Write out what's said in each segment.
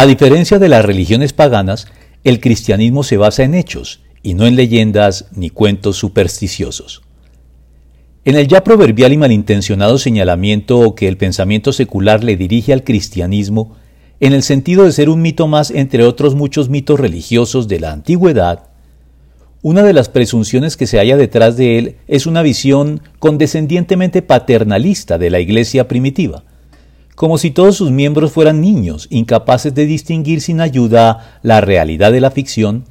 A diferencia de las religiones paganas, el cristianismo se basa en hechos y no en leyendas ni cuentos supersticiosos. En el ya proverbial y malintencionado señalamiento que el pensamiento secular le dirige al cristianismo, en el sentido de ser un mito más entre otros muchos mitos religiosos de la antigüedad, una de las presunciones que se halla detrás de él es una visión condescendientemente paternalista de la iglesia primitiva, como si todos sus miembros fueran niños, incapaces de distinguir sin ayuda la realidad de la ficción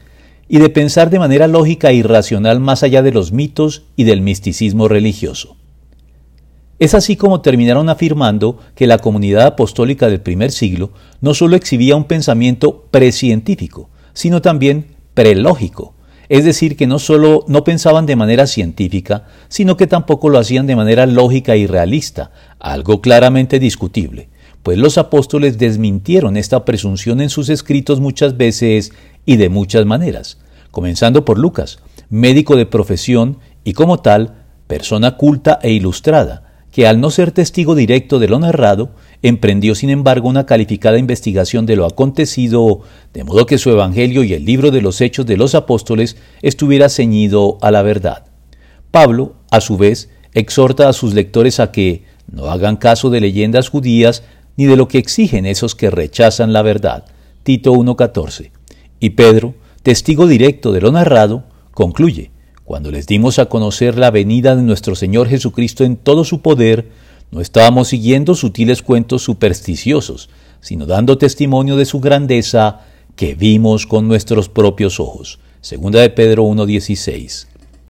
y de pensar de manera lógica y racional más allá de los mitos y del misticismo religioso. Es así como terminaron afirmando que la comunidad apostólica del primer siglo no sólo exhibía un pensamiento precientífico, sino también prelógico, es decir, que no solo no pensaban de manera científica, sino que tampoco lo hacían de manera lógica y realista, algo claramente discutible, pues los apóstoles desmintieron esta presunción en sus escritos muchas veces y de muchas maneras, comenzando por Lucas, médico de profesión y como tal, persona culta e ilustrada, que al no ser testigo directo de lo narrado, emprendió sin embargo una calificada investigación de lo acontecido, de modo que su Evangelio y el libro de los Hechos de los Apóstoles estuviera ceñido a la verdad. Pablo, a su vez, exhorta a sus lectores a que no hagan caso de leyendas judías ni de lo que exigen esos que rechazan la verdad. Tito 1.14. Y Pedro, testigo directo de lo narrado, concluye, cuando les dimos a conocer la venida de nuestro Señor Jesucristo en todo su poder, no estábamos siguiendo sutiles cuentos supersticiosos, sino dando testimonio de su grandeza que vimos con nuestros propios ojos. Segunda de Pedro 1.16.